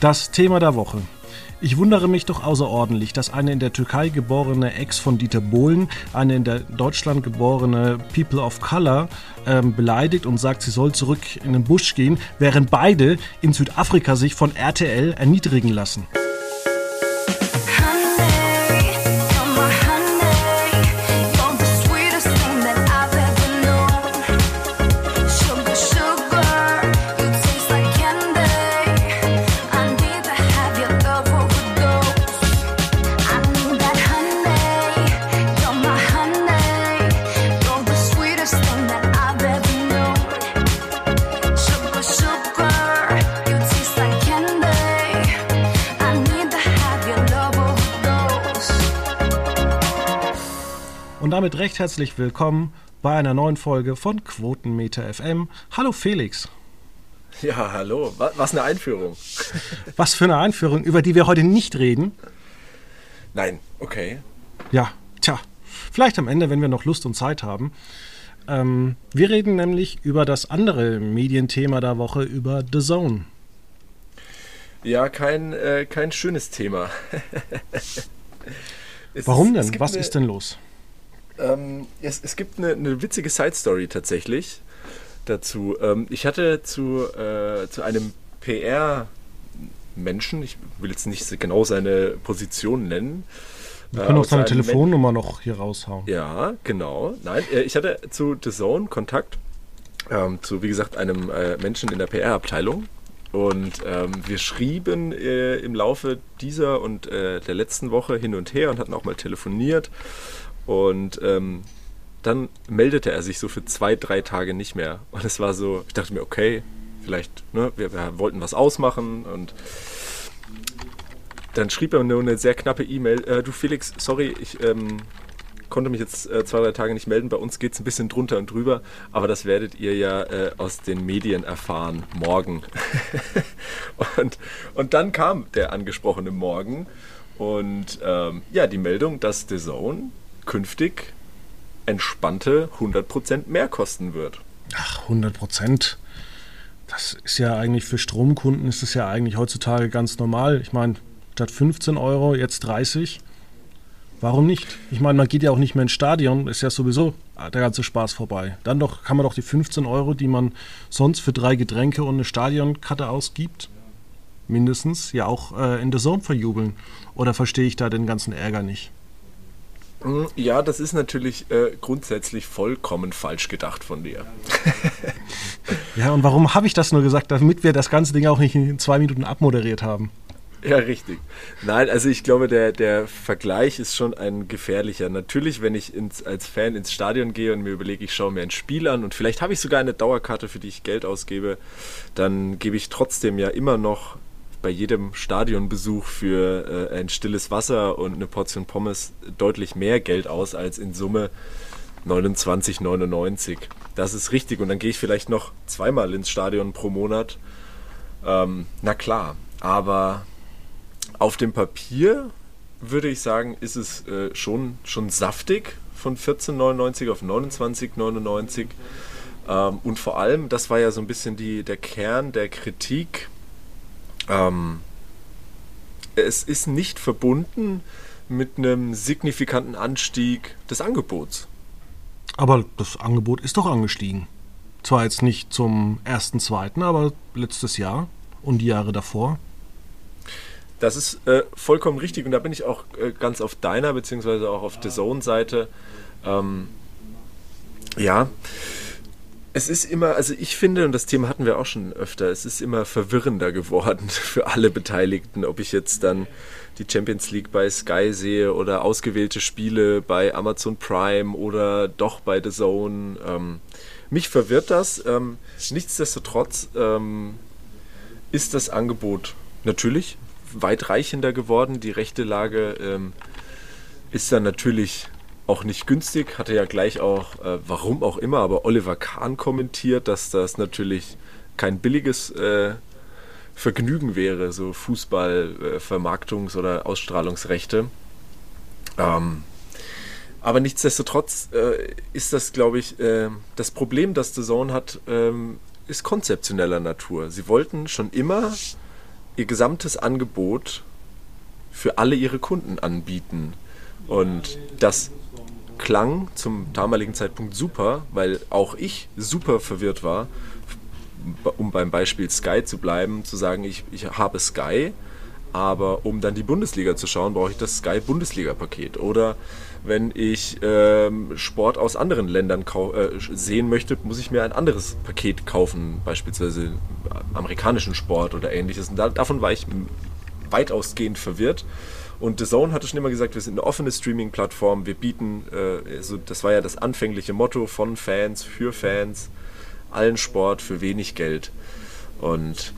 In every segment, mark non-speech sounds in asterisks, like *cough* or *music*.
Das Thema der Woche. Ich wundere mich doch außerordentlich, dass eine in der Türkei geborene Ex von Dieter Bohlen eine in der Deutschland geborene People of Color ähm, beleidigt und sagt, sie soll zurück in den Busch gehen, während beide in Südafrika sich von RTL erniedrigen lassen. Recht herzlich willkommen bei einer neuen Folge von Quotenmeter FM. Hallo Felix. Ja, hallo. Was eine Einführung. *laughs* Was für eine Einführung, über die wir heute nicht reden. Nein, okay. Ja, tja. Vielleicht am Ende, wenn wir noch Lust und Zeit haben. Ähm, wir reden nämlich über das andere Medienthema der Woche, über The Zone. Ja, kein, äh, kein schönes Thema. *laughs* Warum ist, denn? Was eine, ist denn los? Ähm, es, es, gibt eine, eine witzige Side-Story tatsächlich dazu. Ähm, ich hatte zu, äh, zu einem PR-Menschen, ich will jetzt nicht genau seine Position nennen, wir können äh, auch seine Telefonnummer noch hier raushauen. Ja, genau. Nein, äh, ich hatte zu The Zone Kontakt ähm, zu, wie gesagt, einem äh, Menschen in der PR-Abteilung. Und ähm, wir schrieben äh, im Laufe dieser und äh, der letzten Woche hin und her und hatten auch mal telefoniert. Und ähm, dann meldete er sich so für zwei, drei Tage nicht mehr. Und es war so, ich dachte mir, okay, vielleicht, ne, wir, wir wollten was ausmachen und dann schrieb er nur eine sehr knappe E-Mail. Äh, du Felix, sorry, ich ähm, konnte mich jetzt äh, zwei, drei Tage nicht melden. Bei uns geht es ein bisschen drunter und drüber, aber das werdet ihr ja äh, aus den Medien erfahren, morgen. *laughs* und, und dann kam der angesprochene Morgen und ähm, ja, die Meldung, dass The Zone künftig entspannte 100% mehr kosten wird. Ach, 100%. Das ist ja eigentlich für Stromkunden ist es ja eigentlich heutzutage ganz normal. Ich meine, statt 15 Euro jetzt 30. Warum nicht? Ich meine, man geht ja auch nicht mehr ins Stadion, ist ja sowieso der ganze Spaß vorbei. Dann doch kann man doch die 15 Euro, die man sonst für drei Getränke und eine Stadionkarte ausgibt, mindestens ja auch äh, in der Zone verjubeln. Oder verstehe ich da den ganzen Ärger nicht? Hm, ja, das ist natürlich äh, grundsätzlich vollkommen falsch gedacht von dir. *laughs* ja, und warum habe ich das nur gesagt, damit wir das ganze Ding auch nicht in zwei Minuten abmoderiert haben? Ja, richtig. Nein, also ich glaube, der, der Vergleich ist schon ein gefährlicher. Natürlich, wenn ich ins, als Fan ins Stadion gehe und mir überlege, ich schaue mir ein Spiel an und vielleicht habe ich sogar eine Dauerkarte, für die ich Geld ausgebe, dann gebe ich trotzdem ja immer noch bei jedem Stadionbesuch für äh, ein stilles Wasser und eine Portion Pommes deutlich mehr Geld aus als in Summe 29,99. Das ist richtig. Und dann gehe ich vielleicht noch zweimal ins Stadion pro Monat. Ähm, na klar, aber auf dem Papier würde ich sagen, ist es äh, schon, schon saftig von 14,99 auf 29,99. Ähm, und vor allem, das war ja so ein bisschen die, der Kern der Kritik ähm, es ist nicht verbunden mit einem signifikanten Anstieg des Angebots. Aber das Angebot ist doch angestiegen. Zwar jetzt nicht zum ersten, zweiten, aber letztes Jahr und die Jahre davor. Das ist äh, vollkommen richtig und da bin ich auch äh, ganz auf deiner beziehungsweise auch auf der Zone-Seite. Ähm, ja, es ist immer, also ich finde, und das Thema hatten wir auch schon öfter, es ist immer verwirrender geworden *laughs* für alle Beteiligten, ob ich jetzt dann die Champions League bei Sky sehe oder ausgewählte Spiele bei Amazon Prime oder doch bei The Zone. Ähm, mich verwirrt das. Ähm, nichtsdestotrotz ähm, ist das Angebot natürlich weitreichender geworden. Die rechte Lage ähm, ist dann natürlich auch nicht günstig, hatte ja gleich auch, äh, warum auch immer, aber Oliver Kahn kommentiert, dass das natürlich kein billiges äh, Vergnügen wäre, so Fußball-Vermarktungs- äh, oder Ausstrahlungsrechte. Ähm, aber nichtsdestotrotz äh, ist das, glaube ich, äh, das Problem, das The Zone hat, ähm, ist konzeptioneller Natur. Sie wollten schon immer ihr gesamtes Angebot für alle ihre Kunden anbieten. Und das klang zum damaligen Zeitpunkt super, weil auch ich super verwirrt war, um beim Beispiel Sky zu bleiben, zu sagen, ich, ich habe Sky, aber um dann die Bundesliga zu schauen, brauche ich das Sky Bundesliga-Paket. Oder wenn ich ähm, Sport aus anderen Ländern äh, sehen möchte, muss ich mir ein anderes Paket kaufen, beispielsweise amerikanischen Sport oder ähnliches. Und da, davon war ich weitausgehend verwirrt. Und The Zone hatte schon immer gesagt, wir sind eine offene Streaming-Plattform, wir bieten, äh, also das war ja das anfängliche Motto von Fans, für Fans, allen Sport für wenig Geld. Und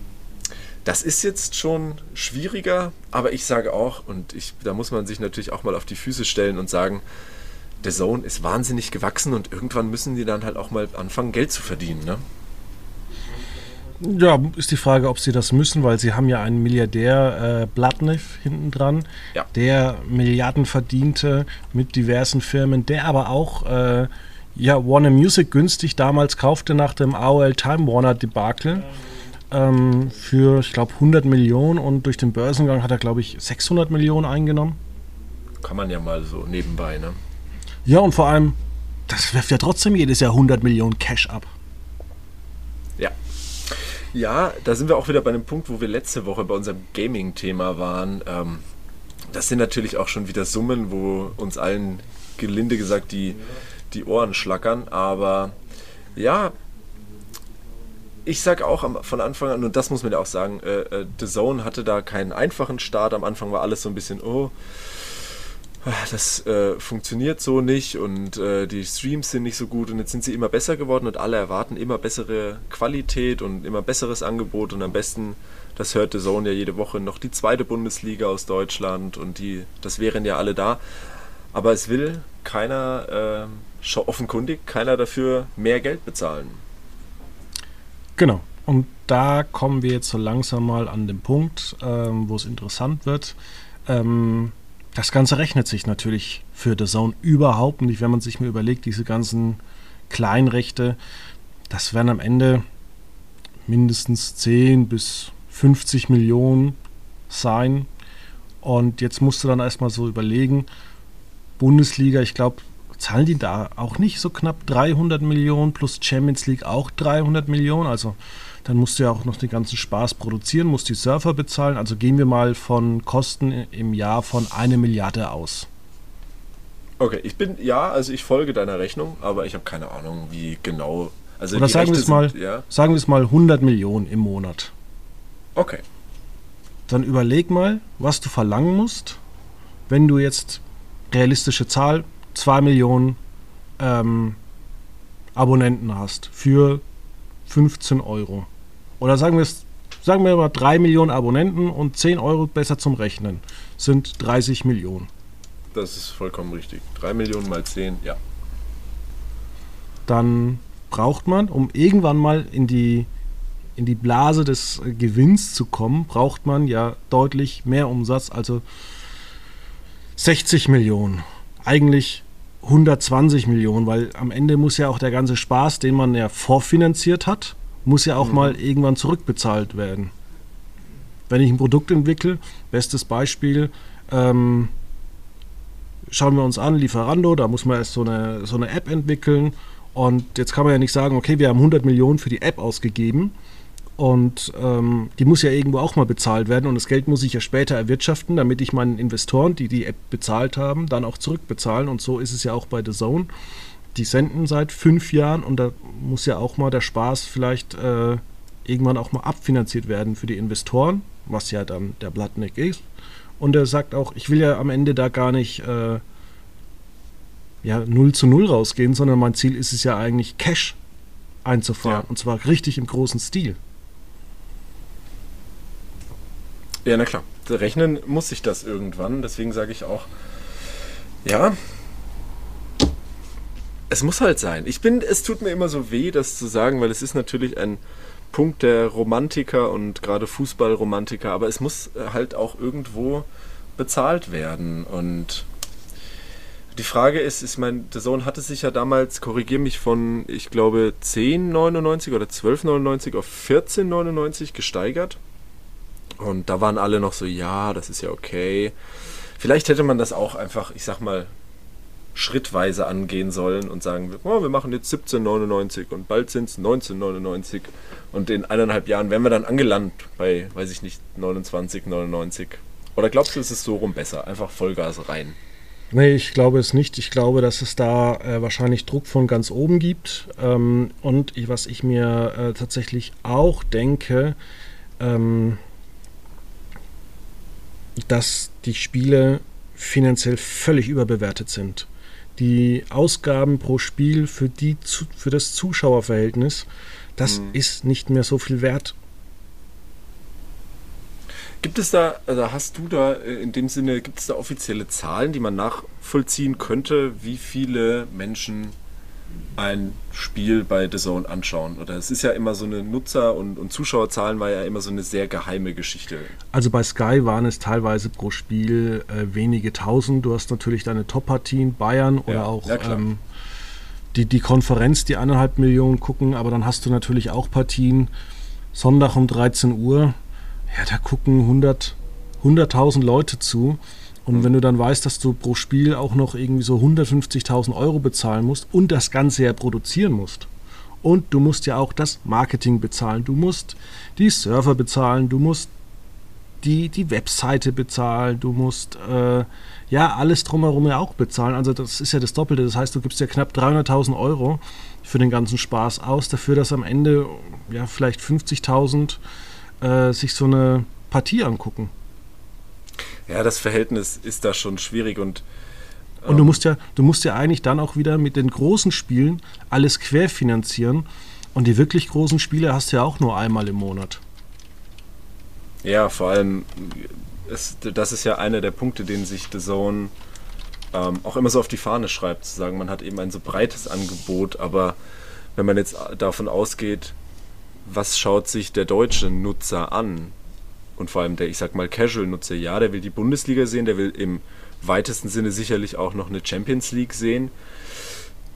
das ist jetzt schon schwieriger, aber ich sage auch, und ich, da muss man sich natürlich auch mal auf die Füße stellen und sagen, der Zone ist wahnsinnig gewachsen und irgendwann müssen die dann halt auch mal anfangen, Geld zu verdienen. Ne? Ja, ist die Frage, ob sie das müssen, weil sie haben ja einen Milliardär äh, Blatnev hinten dran, ja. der Milliarden verdiente mit diversen Firmen, der aber auch äh, ja, Warner Music günstig damals kaufte nach dem AOL Time Warner Debakel ähm, für, ich glaube, 100 Millionen und durch den Börsengang hat er, glaube ich, 600 Millionen eingenommen. Kann man ja mal so nebenbei, ne? Ja, und vor allem, das wirft ja trotzdem jedes Jahr 100 Millionen Cash ab. Ja. Ja, da sind wir auch wieder bei einem Punkt, wo wir letzte Woche bei unserem Gaming-Thema waren. Ähm, das sind natürlich auch schon wieder Summen, wo uns allen gelinde gesagt die, die Ohren schlackern. Aber ja, ich sage auch von Anfang an, und das muss man ja auch sagen, äh, äh, The Zone hatte da keinen einfachen Start. Am Anfang war alles so ein bisschen, oh, das äh, funktioniert so nicht und äh, die Streams sind nicht so gut und jetzt sind sie immer besser geworden und alle erwarten immer bessere Qualität und immer besseres Angebot und am besten, das hört The Zone ja jede Woche, noch die zweite Bundesliga aus Deutschland und die, das wären ja alle da. Aber es will keiner, äh, offenkundig, keiner dafür mehr Geld bezahlen. Genau. Und da kommen wir jetzt so langsam mal an den Punkt, ähm, wo es interessant wird. Ähm, das Ganze rechnet sich natürlich für The Zone überhaupt nicht, wenn man sich mal überlegt, diese ganzen Kleinrechte, das werden am Ende mindestens 10 bis 50 Millionen sein. Und jetzt musst du dann erstmal so überlegen, Bundesliga, ich glaube, zahlen die da auch nicht so knapp 300 Millionen plus Champions League auch 300 Millionen? Also dann musst du ja auch noch den ganzen Spaß produzieren, musst die Surfer bezahlen. Also gehen wir mal von Kosten im Jahr von eine Milliarde aus. Okay, ich bin, ja, also ich folge deiner Rechnung, aber ich habe keine Ahnung, wie genau. Also Oder sagen wir, es mal, ja? sagen wir es mal 100 Millionen im Monat. Okay. Dann überleg mal, was du verlangen musst, wenn du jetzt realistische Zahl 2 Millionen ähm, Abonnenten hast für 15 Euro. Oder sagen wir es, sagen wir mal 3 Millionen Abonnenten und 10 Euro besser zum Rechnen sind 30 Millionen. Das ist vollkommen richtig. 3 Millionen mal 10, ja. Dann braucht man, um irgendwann mal in die, in die Blase des Gewinns zu kommen, braucht man ja deutlich mehr Umsatz, also 60 Millionen eigentlich 120 Millionen, weil am Ende muss ja auch der ganze Spaß, den man ja vorfinanziert hat, muss ja auch mhm. mal irgendwann zurückbezahlt werden. Wenn ich ein Produkt entwickle, bestes Beispiel, ähm, schauen wir uns an, Lieferando, da muss man erst so eine, so eine App entwickeln und jetzt kann man ja nicht sagen, okay, wir haben 100 Millionen für die App ausgegeben und ähm, die muss ja irgendwo auch mal bezahlt werden und das Geld muss ich ja später erwirtschaften, damit ich meinen Investoren, die die App bezahlt haben, dann auch zurückbezahlen. Und so ist es ja auch bei The Zone. Die senden seit fünf Jahren und da muss ja auch mal der Spaß vielleicht äh, irgendwann auch mal abfinanziert werden für die Investoren, was ja dann der Blattneck ist. Und er sagt auch, ich will ja am Ende da gar nicht äh, ja, 0 zu 0 rausgehen, sondern mein Ziel ist es ja eigentlich Cash einzufahren. Ja. Und zwar richtig im großen Stil. Ja, na klar. Rechnen muss sich das irgendwann. Deswegen sage ich auch, ja, es muss halt sein. Ich bin, es tut mir immer so weh, das zu sagen, weil es ist natürlich ein Punkt der Romantiker und gerade Fußballromantiker, aber es muss halt auch irgendwo bezahlt werden. Und die Frage ist, ich meine, der Sohn hatte sich ja damals, korrigiere mich, von, ich glaube, 10,99 oder 12,99 auf 14,99 gesteigert. Und da waren alle noch so, ja, das ist ja okay. Vielleicht hätte man das auch einfach, ich sag mal, schrittweise angehen sollen und sagen, oh, wir machen jetzt 17,99 und bald sind es 19,99 und in eineinhalb Jahren wären wir dann angelandet bei, weiß ich nicht, 29,99. Oder glaubst du, es ist so rum besser? Einfach Vollgas rein. Nee, ich glaube es nicht. Ich glaube, dass es da äh, wahrscheinlich Druck von ganz oben gibt. Ähm, und ich, was ich mir äh, tatsächlich auch denke, ähm, dass die Spiele finanziell völlig überbewertet sind. Die Ausgaben pro Spiel für, die, für das Zuschauerverhältnis, das mhm. ist nicht mehr so viel wert. Gibt es da, also hast du da äh, in dem Sinne, gibt es da offizielle Zahlen, die man nachvollziehen könnte, wie viele Menschen ein Spiel bei The Zone anschauen? Oder es ist ja immer so eine Nutzer- und, und Zuschauerzahlen war ja immer so eine sehr geheime Geschichte. Also bei Sky waren es teilweise pro Spiel äh, wenige tausend. Du hast natürlich deine Top-Partien, Bayern oder ja, auch ja, ähm, die, die Konferenz, die eineinhalb Millionen gucken, aber dann hast du natürlich auch Partien, Sonntag um 13 Uhr, ja, da gucken 100, 100.000 Leute zu. Und wenn du dann weißt, dass du pro Spiel auch noch irgendwie so 150.000 Euro bezahlen musst und das Ganze ja produzieren musst. Und du musst ja auch das Marketing bezahlen. Du musst die Server bezahlen, du musst die, die Webseite bezahlen, du musst äh, ja alles drumherum ja auch bezahlen. Also das ist ja das Doppelte. Das heißt, du gibst ja knapp 300.000 Euro für den ganzen Spaß aus, dafür, dass am Ende ja vielleicht 50.000 äh, sich so eine Partie angucken. Ja, das Verhältnis ist da schon schwierig und und du ähm, musst ja, du musst ja eigentlich dann auch wieder mit den großen Spielen alles querfinanzieren. Und die wirklich großen Spiele hast du ja auch nur einmal im Monat. Ja, vor allem, ist, das ist ja einer der Punkte, den sich The Zone ähm, auch immer so auf die Fahne schreibt, zu sagen, man hat eben ein so breites Angebot, aber wenn man jetzt davon ausgeht, was schaut sich der deutsche Nutzer an? Und vor allem der, ich sag mal, Casual-Nutzer, ja, der will die Bundesliga sehen, der will im weitesten Sinne sicherlich auch noch eine Champions League sehen.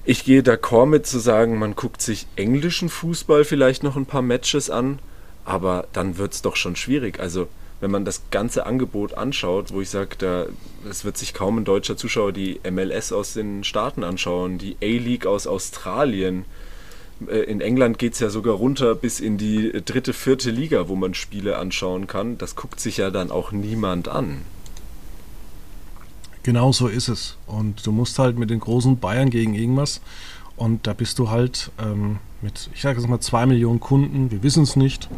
Ich gehe d'accord mit zu sagen, man guckt sich englischen Fußball vielleicht noch ein paar Matches an, aber dann wird es doch schon schwierig. Also, wenn man das ganze Angebot anschaut, wo ich sage, es wird sich kaum ein deutscher Zuschauer die MLS aus den Staaten anschauen, die A-League aus Australien, in England geht es ja sogar runter bis in die dritte, vierte Liga, wo man Spiele anschauen kann. Das guckt sich ja dann auch niemand an. Genau so ist es. Und du musst halt mit den großen Bayern gegen irgendwas. Und da bist du halt ähm, mit, ich sage jetzt mal, zwei Millionen Kunden. Wir wissen es nicht.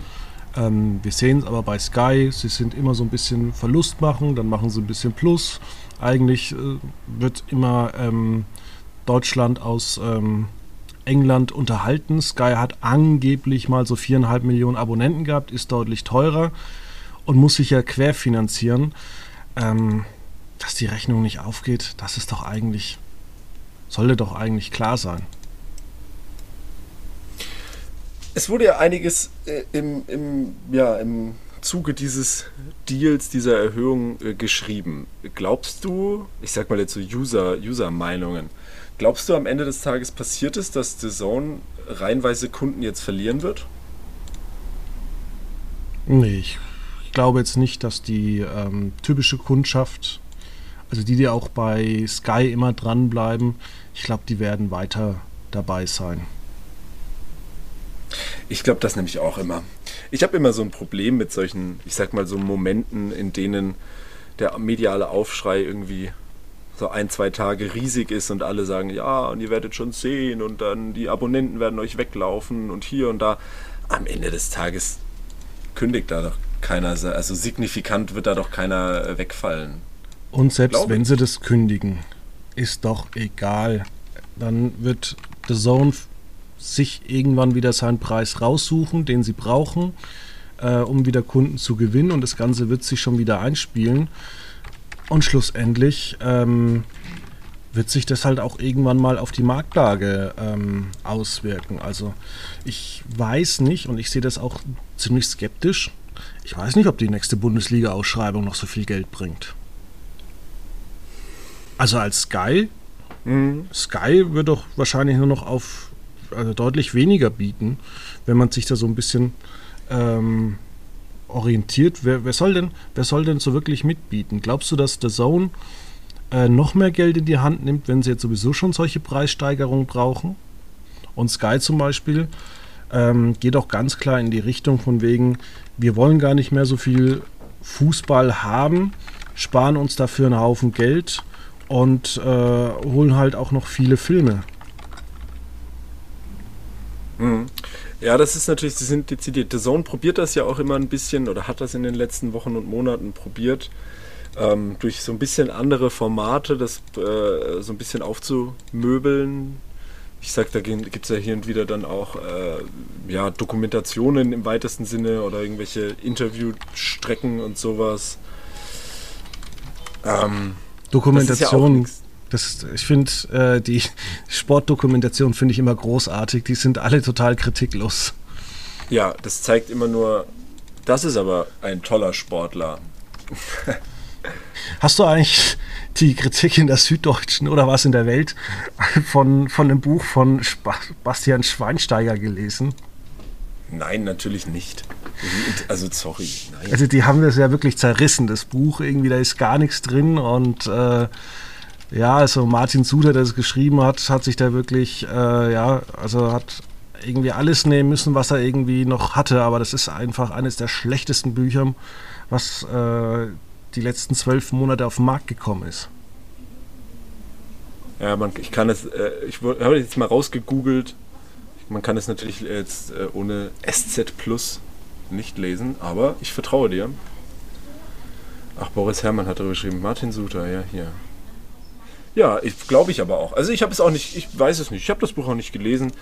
Ähm, wir sehen es aber bei Sky. Sie sind immer so ein bisschen Verlust machen, dann machen sie ein bisschen Plus. Eigentlich äh, wird immer ähm, Deutschland aus ähm, England unterhalten. Sky hat angeblich mal so viereinhalb Millionen Abonnenten gehabt, ist deutlich teurer und muss sich ja querfinanzieren. Ähm, dass die Rechnung nicht aufgeht, das ist doch eigentlich, sollte doch eigentlich klar sein. Es wurde ja einiges äh, im, im, ja, im Zuge dieses Deals, dieser Erhöhung äh, geschrieben. Glaubst du, ich sag mal jetzt so User, User-Meinungen, Glaubst du, am Ende des Tages passiert es, dass The Zone reihenweise Kunden jetzt verlieren wird? Nee, ich, glaube jetzt nicht, dass die ähm, typische Kundschaft, also die, die auch bei Sky immer dranbleiben, ich glaube, die werden weiter dabei sein. Ich glaube das nämlich auch immer. Ich habe immer so ein Problem mit solchen, ich sag mal, so Momenten, in denen der mediale Aufschrei irgendwie so ein, zwei Tage riesig ist und alle sagen, ja, und ihr werdet schon sehen und dann die Abonnenten werden euch weglaufen und hier und da. Am Ende des Tages kündigt da doch keiner, also signifikant wird da doch keiner äh, wegfallen. Und selbst wenn sie das kündigen, ist doch egal. Dann wird The Zone sich irgendwann wieder seinen Preis raussuchen, den sie brauchen, äh, um wieder Kunden zu gewinnen und das Ganze wird sich schon wieder einspielen. Und schlussendlich ähm, wird sich das halt auch irgendwann mal auf die Marktlage ähm, auswirken. Also ich weiß nicht und ich sehe das auch ziemlich skeptisch. Ich weiß nicht, ob die nächste Bundesliga-Ausschreibung noch so viel Geld bringt. Also als Sky, mhm. Sky wird doch wahrscheinlich nur noch auf also deutlich weniger bieten, wenn man sich da so ein bisschen ähm, orientiert. Wer, wer, soll denn, wer soll denn so wirklich mitbieten? Glaubst du, dass The Zone äh, noch mehr Geld in die Hand nimmt, wenn sie jetzt sowieso schon solche Preissteigerungen brauchen? Und Sky zum Beispiel ähm, geht auch ganz klar in die Richtung von wegen, wir wollen gar nicht mehr so viel Fußball haben, sparen uns dafür einen Haufen Geld und äh, holen halt auch noch viele Filme. Mhm. Ja, das ist natürlich, sie sind dezidiert. The Zone probiert das ja auch immer ein bisschen oder hat das in den letzten Wochen und Monaten probiert, ähm, durch so ein bisschen andere Formate das äh, so ein bisschen aufzumöbeln. Ich sag, da gibt es ja hier und wieder dann auch äh, ja, Dokumentationen im weitesten Sinne oder irgendwelche Interviewstrecken und sowas. Ähm, Dokumentation. Das das, ich finde, äh, die Sportdokumentation finde ich immer großartig. Die sind alle total kritiklos. Ja, das zeigt immer nur, das ist aber ein toller Sportler. Hast du eigentlich die Kritik in der Süddeutschen oder was in der Welt von, von dem Buch von Bastian Schweinsteiger gelesen? Nein, natürlich nicht. Also sorry. Nein. Also die haben das ja wirklich zerrissen, das Buch. Irgendwie, da ist gar nichts drin und äh, ja, also Martin Suter, der es geschrieben hat, hat sich da wirklich, äh, ja, also hat irgendwie alles nehmen müssen, was er irgendwie noch hatte, aber das ist einfach eines der schlechtesten Bücher, was äh, die letzten zwölf Monate auf den Markt gekommen ist. Ja, man, ich kann es, äh, ich habe jetzt mal rausgegoogelt. Man kann es natürlich jetzt äh, ohne SZ Plus nicht lesen, aber ich vertraue dir. Ach, Boris Herrmann hat darüber geschrieben. Martin Suter, ja, hier. Ja, glaube ich aber auch. Also ich habe es auch nicht, ich weiß es nicht. Ich habe das Buch auch nicht gelesen.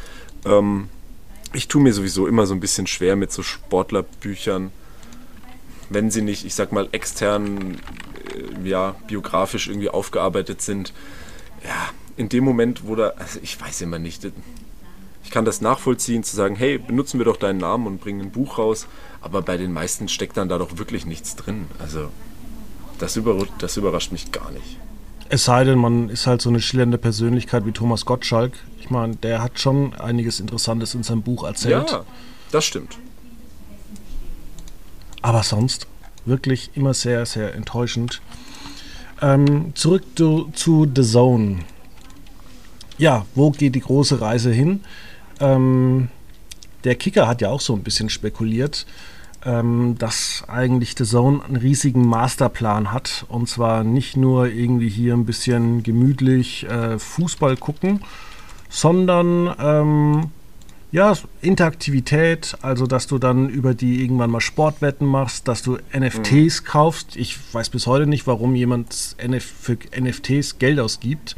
Ähm, ich tue mir sowieso immer so ein bisschen schwer mit so Sportlerbüchern, wenn sie nicht, ich sag mal, extern, äh, ja, biografisch irgendwie aufgearbeitet sind. Ja, in dem Moment, wo da, also ich weiß immer nicht. Ich kann das nachvollziehen, zu sagen, hey, benutzen wir doch deinen Namen und bringen ein Buch raus. Aber bei den meisten steckt dann da doch wirklich nichts drin. Also, das, über, das überrascht mich gar nicht. Es sei denn, man ist halt so eine schillernde Persönlichkeit wie Thomas Gottschalk. Ich meine, der hat schon einiges Interessantes in seinem Buch erzählt. Ja, das stimmt. Aber sonst wirklich immer sehr, sehr enttäuschend. Ähm, zurück zu, zu, The Zone. Ja, wo geht die große Reise hin? Ähm, der Kicker hat ja auch so ein bisschen spekuliert ähm, dass eigentlich The Zone einen riesigen Masterplan hat. Und zwar nicht nur irgendwie hier ein bisschen gemütlich äh, Fußball gucken, sondern ähm, ja, Interaktivität, also dass du dann über die irgendwann mal Sportwetten machst, dass du NFTs mhm. kaufst. Ich weiß bis heute nicht, warum jemand NF für NFTs Geld ausgibt.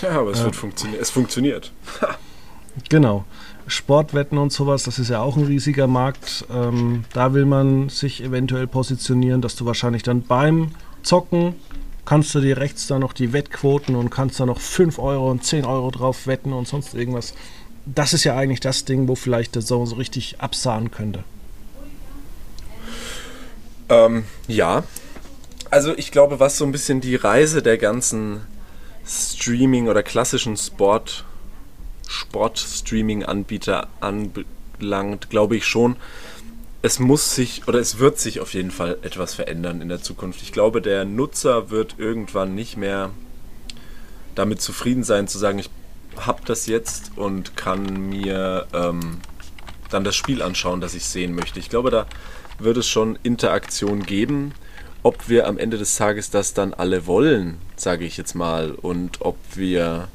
Ja, aber es, äh, wird funktio es funktioniert. *laughs* genau. Sportwetten und sowas, das ist ja auch ein riesiger Markt. Ähm, da will man sich eventuell positionieren, dass du wahrscheinlich dann beim Zocken kannst du dir rechts da noch die Wettquoten und kannst da noch 5 Euro und 10 Euro drauf wetten und sonst irgendwas. Das ist ja eigentlich das Ding, wo vielleicht der Zone so richtig absahen könnte. Ähm, ja. Also ich glaube, was so ein bisschen die Reise der ganzen Streaming oder klassischen Sport Sport-Streaming-Anbieter anbelangt, glaube ich schon, es muss sich oder es wird sich auf jeden Fall etwas verändern in der Zukunft. Ich glaube, der Nutzer wird irgendwann nicht mehr damit zufrieden sein, zu sagen, ich habe das jetzt und kann mir ähm, dann das Spiel anschauen, das ich sehen möchte. Ich glaube, da wird es schon Interaktion geben. Ob wir am Ende des Tages das dann alle wollen, sage ich jetzt mal, und ob wir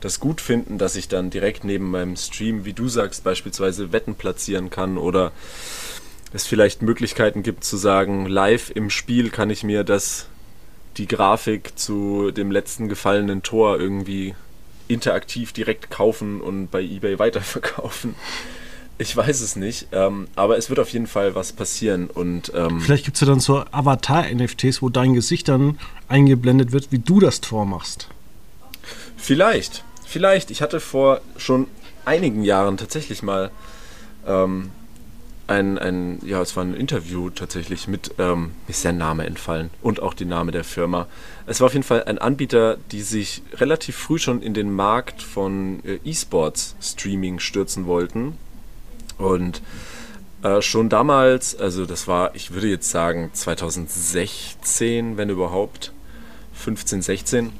das gut finden, dass ich dann direkt neben meinem Stream, wie du sagst, beispielsweise Wetten platzieren kann oder es vielleicht Möglichkeiten gibt zu sagen, live im Spiel kann ich mir das, die Grafik zu dem letzten gefallenen Tor irgendwie interaktiv direkt kaufen und bei eBay weiterverkaufen. Ich weiß es nicht, ähm, aber es wird auf jeden Fall was passieren. Und, ähm, Vielleicht gibt es ja dann so Avatar-NFTs, wo dein Gesicht dann eingeblendet wird, wie du das Tor machst. Vielleicht, vielleicht. Ich hatte vor schon einigen Jahren tatsächlich mal ähm, ein, ein, ja, es war ein Interview tatsächlich mit, ähm, ist der Name entfallen und auch der Name der Firma. Es war auf jeden Fall ein Anbieter, die sich relativ früh schon in den Markt von äh, E-Sports Streaming stürzen wollten und Äh, schon damals, also das war, ich würde jetzt sagen 2016, wenn überhaupt, 15, 16.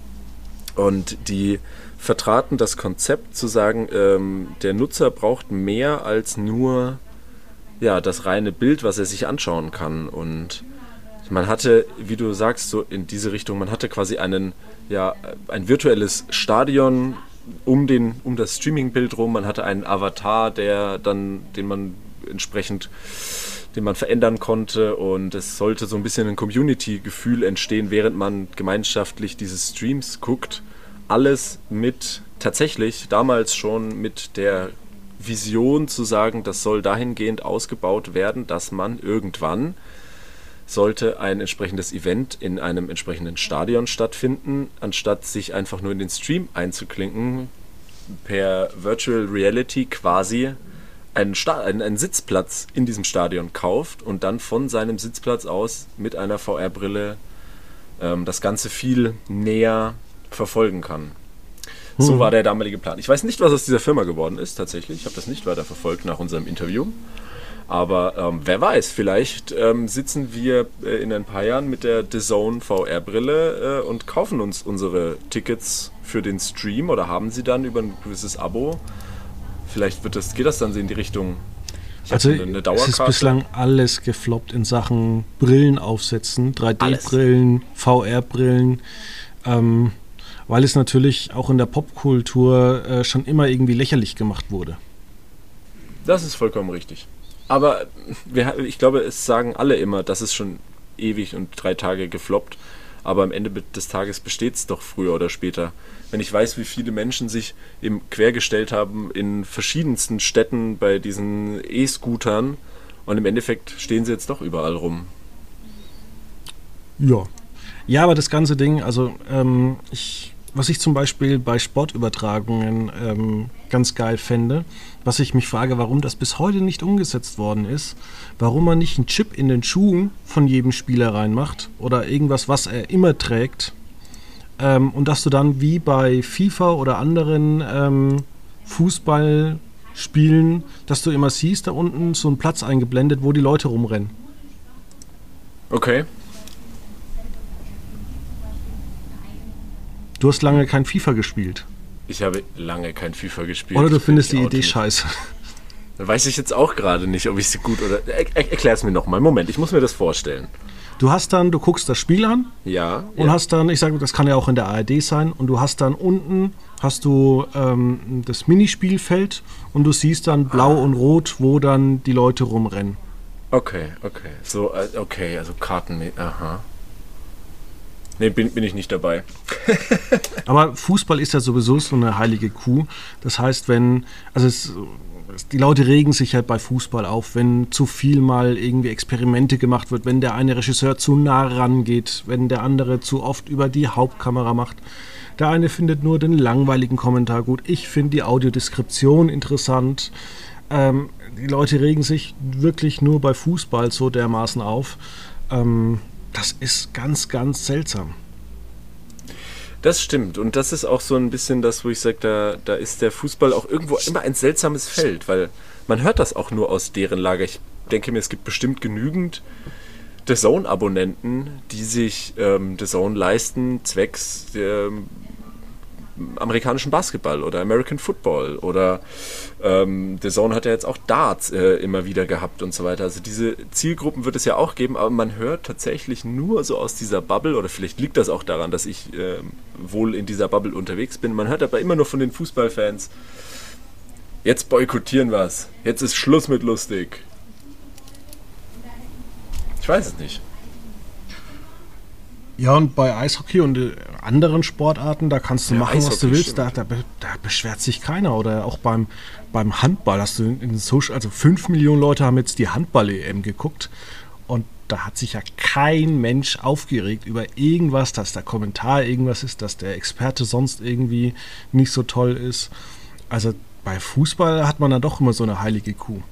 Und die vertraten das Konzept zu sagen, ähm, der Nutzer braucht mehr als nur ja, das reine Bild, was er sich anschauen kann. Und man hatte, wie du sagst, so in diese Richtung, man hatte quasi einen, ja, ein virtuelles Stadion um, den, um das Streaming-Bild rum. Man hatte einen Avatar, der dann, den man entsprechend den man verändern konnte und es sollte so ein bisschen ein Community-Gefühl entstehen, während man gemeinschaftlich diese Streams guckt. Alles mit tatsächlich damals schon mit der Vision zu sagen, das soll dahingehend ausgebaut werden, dass man irgendwann sollte ein entsprechendes Event in einem entsprechenden Stadion stattfinden, anstatt sich einfach nur in den Stream einzuklinken, per Virtual Reality quasi einen, einen, einen, Sitzplatz in diesem Stadion kauft und dann von seinem Sitzplatz aus mit einer VR-Brille ähm, das Ganze viel näher verfolgen kann. So hm. war der damalige Plan. Ich weiß nicht, was aus dieser Firma geworden ist, tatsächlich. Ich habe das nicht weiter verfolgt nach unserem Interview. Aber ähm, wer weiß, vielleicht ähm, sitzen wir äh, in ein paar Jahren mit der Zone VR-Brille äh, und kaufen uns unsere Tickets für den Stream oder haben sie dann über ein gewisses Abo. Vielleicht wird das, geht das dann in die Richtung. also eine, eine es ist bislang alles gefloppt in Sachen Brillen aufsetzen, 3D-Brillen, VR-Brillen. Ähm, weil es natürlich auch in der Popkultur äh, schon immer irgendwie lächerlich gemacht wurde. Das ist vollkommen richtig. Aber wir, ich glaube, es sagen alle immer, das ist schon ewig und drei Tage gefloppt. Aber am Ende des Tages besteht es doch früher oder später. Wenn ich weiß, wie viele Menschen sich eben quergestellt haben in verschiedensten Städten bei diesen E-Scootern und im Endeffekt stehen sie jetzt doch überall rum. Ja. Ja, aber das ganze Ding, also ähm, ich was ich zum Beispiel bei Sportübertragungen ähm, ganz geil fände, was ich mich frage, warum das bis heute nicht umgesetzt worden ist, warum man nicht einen Chip in den Schuhen von jedem Spieler reinmacht oder irgendwas, was er immer trägt, ähm, und dass du dann wie bei FIFA oder anderen ähm, Fußballspielen, dass du immer siehst, da unten so ein Platz eingeblendet, wo die Leute rumrennen. Okay. Du hast lange kein FIFA gespielt. Ich habe lange kein FIFA gespielt. Oder du findest die Idee scheiße. Weiß ich jetzt auch gerade nicht, ob ich sie gut oder. Er, er, Erklär es mir nochmal. Moment, ich muss mir das vorstellen. Du hast dann, du guckst das Spiel an. Ja. Und ja. hast dann, ich sage, das kann ja auch in der ARD sein. Und du hast dann unten hast du ähm, das Minispielfeld und du siehst dann blau ah. und rot, wo dann die Leute rumrennen. Okay, okay. So, äh, okay, also Karten. Aha. Nee, bin, bin ich nicht dabei. *laughs* Aber Fußball ist ja sowieso so eine heilige Kuh. Das heißt, wenn, also es, die Leute regen sich halt bei Fußball auf, wenn zu viel mal irgendwie Experimente gemacht wird, wenn der eine Regisseur zu nah rangeht, wenn der andere zu oft über die Hauptkamera macht. Der eine findet nur den langweiligen Kommentar gut. Ich finde die Audiodeskription interessant. Ähm, die Leute regen sich wirklich nur bei Fußball so dermaßen auf. Ähm, das ist ganz, ganz seltsam. Das stimmt. Und das ist auch so ein bisschen das, wo ich sage, da, da ist der Fußball auch irgendwo immer ein seltsames Feld, weil man hört das auch nur aus deren Lager. Ich denke mir, es gibt bestimmt genügend The Zone-Abonnenten, die sich ähm, The Zone leisten, zwecks ähm, amerikanischen Basketball oder American Football oder ähm, The Zone hat ja jetzt auch Darts äh, immer wieder gehabt und so weiter. Also diese Zielgruppen wird es ja auch geben, aber man hört tatsächlich nur so aus dieser Bubble oder vielleicht liegt das auch daran, dass ich äh, wohl in dieser Bubble unterwegs bin. Man hört aber immer nur von den Fußballfans, jetzt boykottieren wir es, jetzt ist Schluss mit lustig. Ich weiß es nicht. Ja, und bei Eishockey und äh, anderen Sportarten, da kannst du ja, machen, Eishockey was du willst. Da, da, da, beschwert sich keiner. Oder auch beim, beim Handball hast du in Social, also 5 Millionen Leute haben jetzt die Handball-EM geguckt. Und da hat sich ja kein Mensch aufgeregt über irgendwas, dass der Kommentar irgendwas ist, dass der Experte sonst irgendwie nicht so toll ist. Also bei Fußball hat man da doch immer so eine heilige Kuh.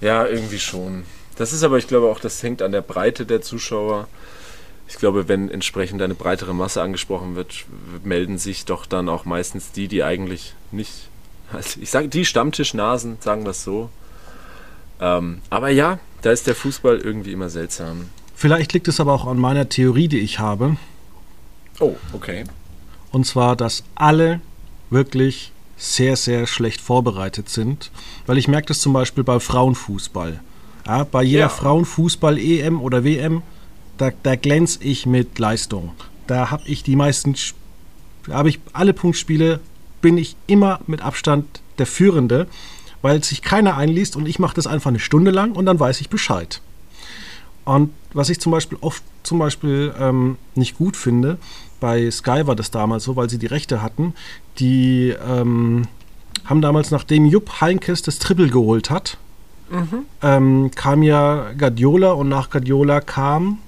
Ja, irgendwie schon. Das ist aber, ich glaube auch, das hängt an der Breite der Zuschauer ich glaube, wenn entsprechend eine breitere Masse angesprochen wird, melden sich doch dann auch meistens die, die eigentlich nicht, also ich sage die Stammtischnasen, sagen wir es so, Ähm, aber ja, da ist der Fußball irgendwie immer seltsam. Vielleicht liegt es aber auch an meiner Theorie, die ich habe. Oh, okay. Und zwar, dass alle wirklich sehr, sehr schlecht vorbereitet sind. Weil ich merke das zum Beispiel bei Frauenfußball. Ja, bei jeder Ja. Frauenfußball-EM oder WM, da, da glänze ich mit Leistung. Da habe ich die meisten, habe ich alle Punktspiele, bin ich immer mit Abstand der Führende, weil sich keiner einliest und ich mache das einfach eine Stunde lang und dann weiß ich Bescheid. Und was ich zum Beispiel oft zum Beispiel ähm, nicht gut finde, bei Sky war das damals so, weil sie die Rechte hatten, die ähm, haben damals, nachdem Jupp Heinkes das Triple geholt hat, ähm, kam ja Guardiola und nach Guardiola kam.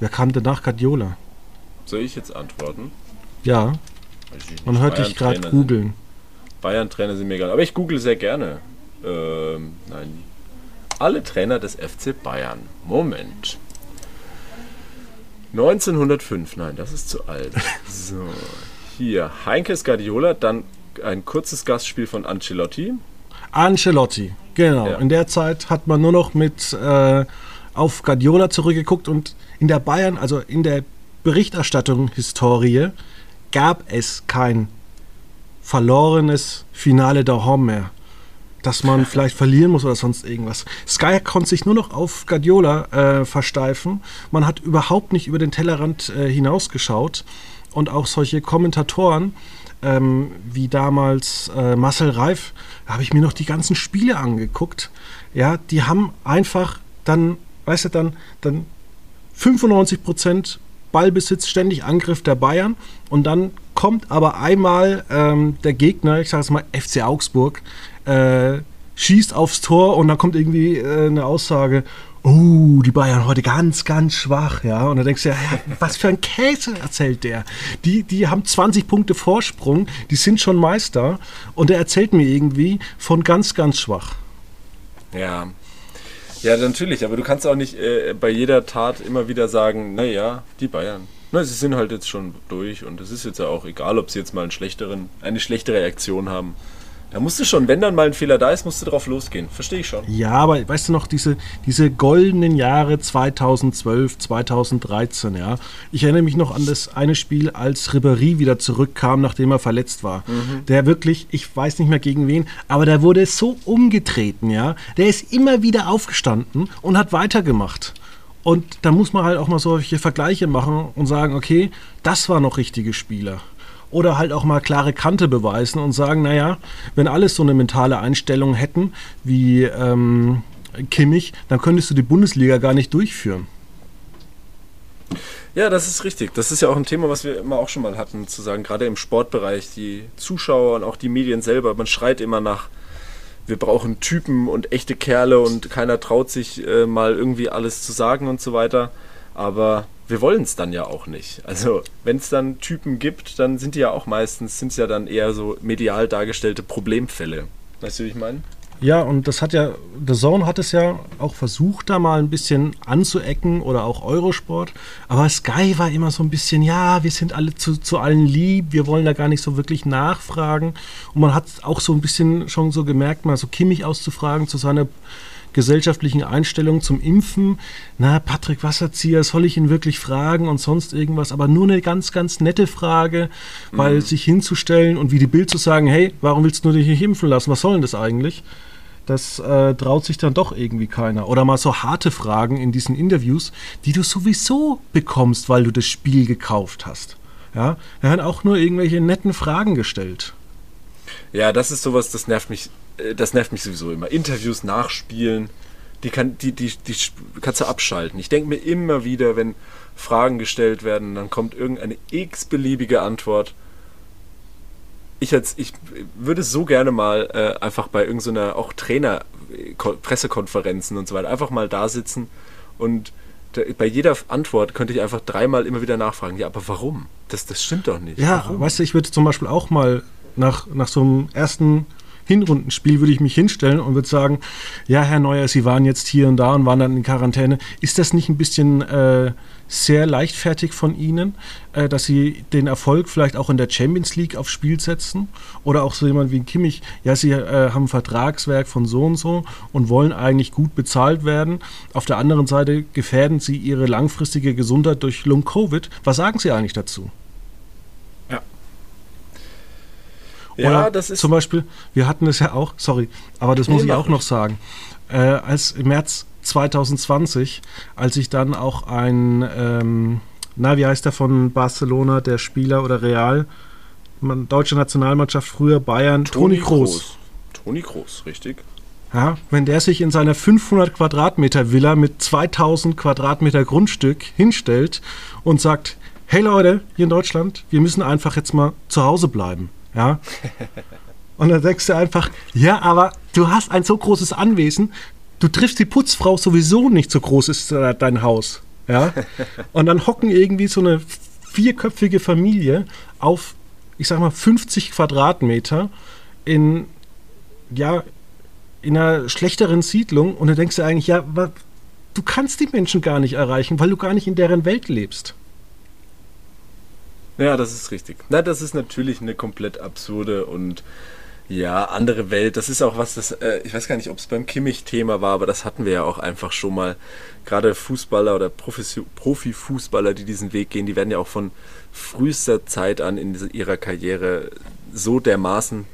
Wer kam denn nach Guardiola? Soll ich jetzt antworten? Ja, man hört dich gerade googeln. Bayern-Trainer sind mir egal. Aber ich google sehr gerne. Ähm, nein. Alle Trainer des FC Bayern. Moment. 1905. Nein, das ist zu alt. *laughs* So. Hier. Heinkes Guardiola, dann ein kurzes Gastspiel von Ancelotti. Ancelotti, genau. Ja. In der Zeit hat man nur noch mit äh, auf Guardiola zurückgeguckt und in der Bayern, also in der Berichterstattung Historie, gab es kein verlorenes Finale daheim mehr. Dass man *laughs* vielleicht verlieren muss oder sonst irgendwas. Sky konnte sich nur noch auf Guardiola äh, versteifen. Man hat überhaupt nicht über den Tellerrand äh, hinausgeschaut. Und auch solche Kommentatoren, ähm, wie damals äh, Marcel Reif, da habe ich mir noch die ganzen Spiele angeguckt. Ja, die haben einfach dann, weißt du, dann, dann 95% Ballbesitz, ständig Angriff der Bayern und dann kommt aber einmal ähm, der Gegner, ich sage es mal FC Augsburg, äh, schießt aufs Tor und dann kommt irgendwie äh, eine Aussage, oh, die Bayern heute ganz, ganz schwach, ja. Und dann denkst du, ja, was für ein Käse erzählt der. Die, die haben 20 Punkte Vorsprung, die sind schon Meister und der erzählt mir irgendwie von ganz, ganz schwach. Ja. Ja, natürlich, aber du kannst auch nicht äh, bei jeder Tat immer wieder sagen, naja, die Bayern. Na, sie sind halt jetzt schon durch und es ist jetzt ja auch egal, ob sie jetzt mal einen schlechteren, eine schlechtere Reaktion haben. Da musst du schon, wenn dann mal ein Fehler da ist, musst du drauf losgehen. Verstehe ich schon. Ja, aber weißt du noch, diese, diese goldenen Jahre 2012, 2013, ja. Ich erinnere mich noch an das eine Spiel, als Ribéry wieder zurückkam, nachdem er verletzt war. Der wirklich, ich weiß nicht mehr gegen wen, aber der wurde so umgetreten, ja. Der ist immer wieder aufgestanden und hat weitergemacht. Und da muss man halt auch mal solche Vergleiche machen und sagen, okay, das war noch richtige Spieler. Oder halt auch mal klare Kante beweisen und sagen, naja, wenn alles so eine mentale Einstellung hätten wie ähm, Kimmich, dann könntest du die Bundesliga gar nicht durchführen. Ja, das ist richtig. Das ist ja auch ein Thema, was wir immer auch schon mal hatten, zu sagen, gerade im Sportbereich, die Zuschauer und auch die Medien selber, man schreit immer nach, wir brauchen Typen und echte Kerle und keiner traut sich äh, mal irgendwie alles zu sagen und so weiter. Aber wir wollen es dann ja auch nicht. Also wenn es dann Typen gibt, dann sind die ja auch meistens, sind es ja dann eher so medial dargestellte Problemfälle. Weißt du, wie ich meine? Ja, und das hat ja, The Zone hat es ja auch versucht, da mal ein bisschen anzuecken oder auch Eurosport. Aber Sky war immer so ein bisschen, ja, wir sind alle zu, zu allen lieb, wir wollen da gar nicht so wirklich nachfragen. Und man hat auch so ein bisschen schon so gemerkt, mal so Kimmich auszufragen zu seiner gesellschaftlichen Einstellung zum Impfen. Na, Patrick Wasserzieher, soll ich ihn wirklich fragen und sonst irgendwas? Aber nur eine ganz, ganz nette Frage, weil sich hinzustellen und wie die Bild zu sagen, hey, warum willst du dich nicht impfen lassen? Was soll denn das eigentlich? Das äh, traut sich dann doch irgendwie keiner. Oder mal so harte Fragen in diesen Interviews, die du sowieso bekommst, weil du das Spiel gekauft hast. Ja, da werden auch nur irgendwelche netten Fragen gestellt. Ja, das ist sowas, das nervt mich, das nervt mich sowieso immer. Interviews nachspielen, die, kann, die, die, die kannst du abschalten. Ich denke mir immer wieder, wenn Fragen gestellt werden, dann kommt irgendeine x-beliebige Antwort. Ich, als, ich würde so gerne mal äh, einfach bei irgendeiner auch Trainer Ko- Pressekonferenzen und so weiter einfach mal da sitzen und bei jeder Antwort könnte ich einfach dreimal immer wieder nachfragen. Ja, aber warum? Das, das stimmt doch nicht. Ja, warum? weißt du, ich würde zum Beispiel auch mal nach, nach so einem ersten Hinrundenspiel würde ich mich hinstellen und würde sagen, ja, Herr Neuer, Sie waren jetzt hier und da und waren dann in Quarantäne. Ist das nicht ein bisschen äh, sehr leichtfertig von Ihnen, äh, dass Sie den Erfolg vielleicht auch in der Champions League aufs Spiel setzen? Oder auch so jemand wie Kimmich, ja, Sie äh, haben ein Vertragswerk von so und so und wollen eigentlich gut bezahlt werden. Auf der anderen Seite gefährden Sie Ihre langfristige Gesundheit durch Long-Covid. Was sagen Sie eigentlich dazu? Ja. Oder ja, das ist. Zum Beispiel, wir hatten es ja auch, sorry, aber das muss ich auch noch sagen. Äh, als im März 2020, als ich dann auch ein, ähm, na, wie heißt der von Barcelona, der Spieler oder Real, man, deutsche Nationalmannschaft früher Bayern, Toni Kroos. Toni Kroos, richtig. Ja, wenn der sich in seiner 500 Quadratmeter Villa mit 2000 Quadratmeter Grundstück hinstellt und sagt, hey Leute, hier in Deutschland, wir müssen einfach jetzt mal zu Hause bleiben. Ja. *laughs* Und dann denkst du einfach, ja, aber du hast ein so großes Anwesen, du triffst die Putzfrau sowieso nicht, so groß ist dein Haus. Ja? *laughs* Und dann hocken irgendwie so eine vierköpfige Familie auf, ich sag mal, 50 Quadratmeter in, ja, in einer schlechteren Siedlung und dann denkst du eigentlich, ja, du kannst die Menschen gar nicht erreichen, weil du gar nicht in deren Welt lebst. Ja, das ist richtig. Na, das ist natürlich eine komplett absurde und ja, andere Welt. Das ist auch was, das, äh, ich weiß gar nicht, ob es beim Kimmich-Thema war, aber das hatten wir ja auch einfach schon mal. Gerade Fußballer oder Profifußballer, die diesen Weg gehen, die werden ja auch von frühester Zeit an in ihrer Karriere so dermaßen,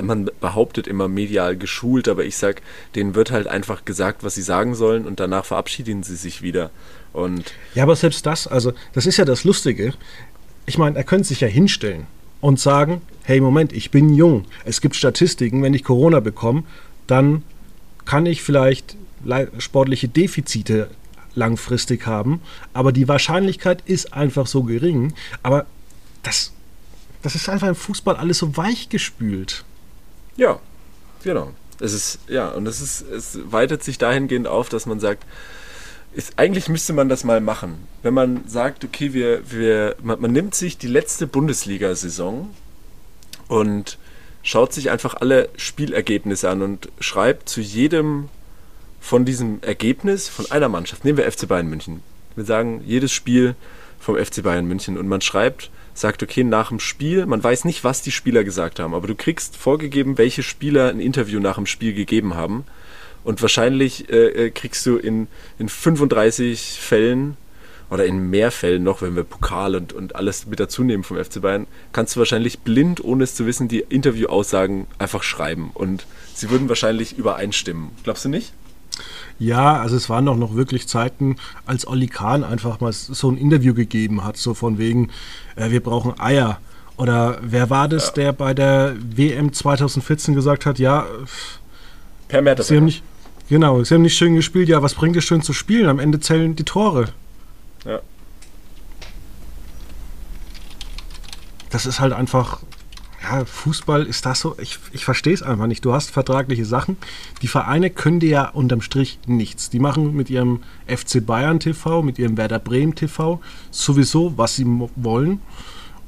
man behauptet immer medial geschult, aber ich sag, denen wird halt einfach gesagt, was sie sagen sollen und danach verabschieden sie sich wieder. Und ja, aber selbst das, also das ist ja das Lustige. Ich meine, er könnte sich ja hinstellen und sagen, hey Moment, ich bin jung. Es gibt Statistiken, wenn ich Corona bekomme, dann kann ich vielleicht sportliche Defizite langfristig haben, aber die Wahrscheinlichkeit ist einfach so gering. Aber das, das ist einfach im Fußball alles so weich gespült. Ja, genau. Es ist, ja, und es ist, es weitet sich dahingehend auf, dass man sagt, ist, eigentlich müsste man das mal machen. Wenn man sagt, okay, wir, wir, man, man nimmt sich die letzte Bundesliga-Saison und schaut sich einfach alle Spielergebnisse an und schreibt zu jedem von diesem Ergebnis von einer Mannschaft, nehmen wir FC Bayern München. Wir sagen jedes Spiel vom FC Bayern München und man schreibt, sagt, okay, nach dem Spiel, man weiß nicht, was die Spieler gesagt haben, aber du kriegst vorgegeben, welche Spieler ein Interview nach dem Spiel gegeben haben und wahrscheinlich äh, äh, kriegst du in, in 35 Fällen oder in mehr Fällen noch, wenn wir Pokal und, und alles mit dazu nehmen vom FC Bayern, kannst du wahrscheinlich blind, ohne es zu wissen, die Interviewaussagen einfach schreiben. Und sie würden wahrscheinlich übereinstimmen. Glaubst du nicht? Ja, also es waren doch noch wirklich Zeiten, als Olli Kahn einfach mal so ein Interview gegeben hat, so von wegen, äh, wir brauchen Eier. Oder wer war das, ja. der bei der WM 2014 gesagt hat, ja, per Meter. Sie haben nicht, Genau, sie haben nicht schön gespielt. Ja, was bringt es schön zu spielen? Am Ende zählen die Tore. Ja. Das ist halt einfach, ja, Fußball ist das so, ich, ich verstehe es einfach nicht. Du hast vertragliche Sachen. Die Vereine können dir ja unterm Strich nichts. Die machen mit ihrem FC Bayern TV, mit ihrem Werder Bremen TV sowieso, was sie wollen.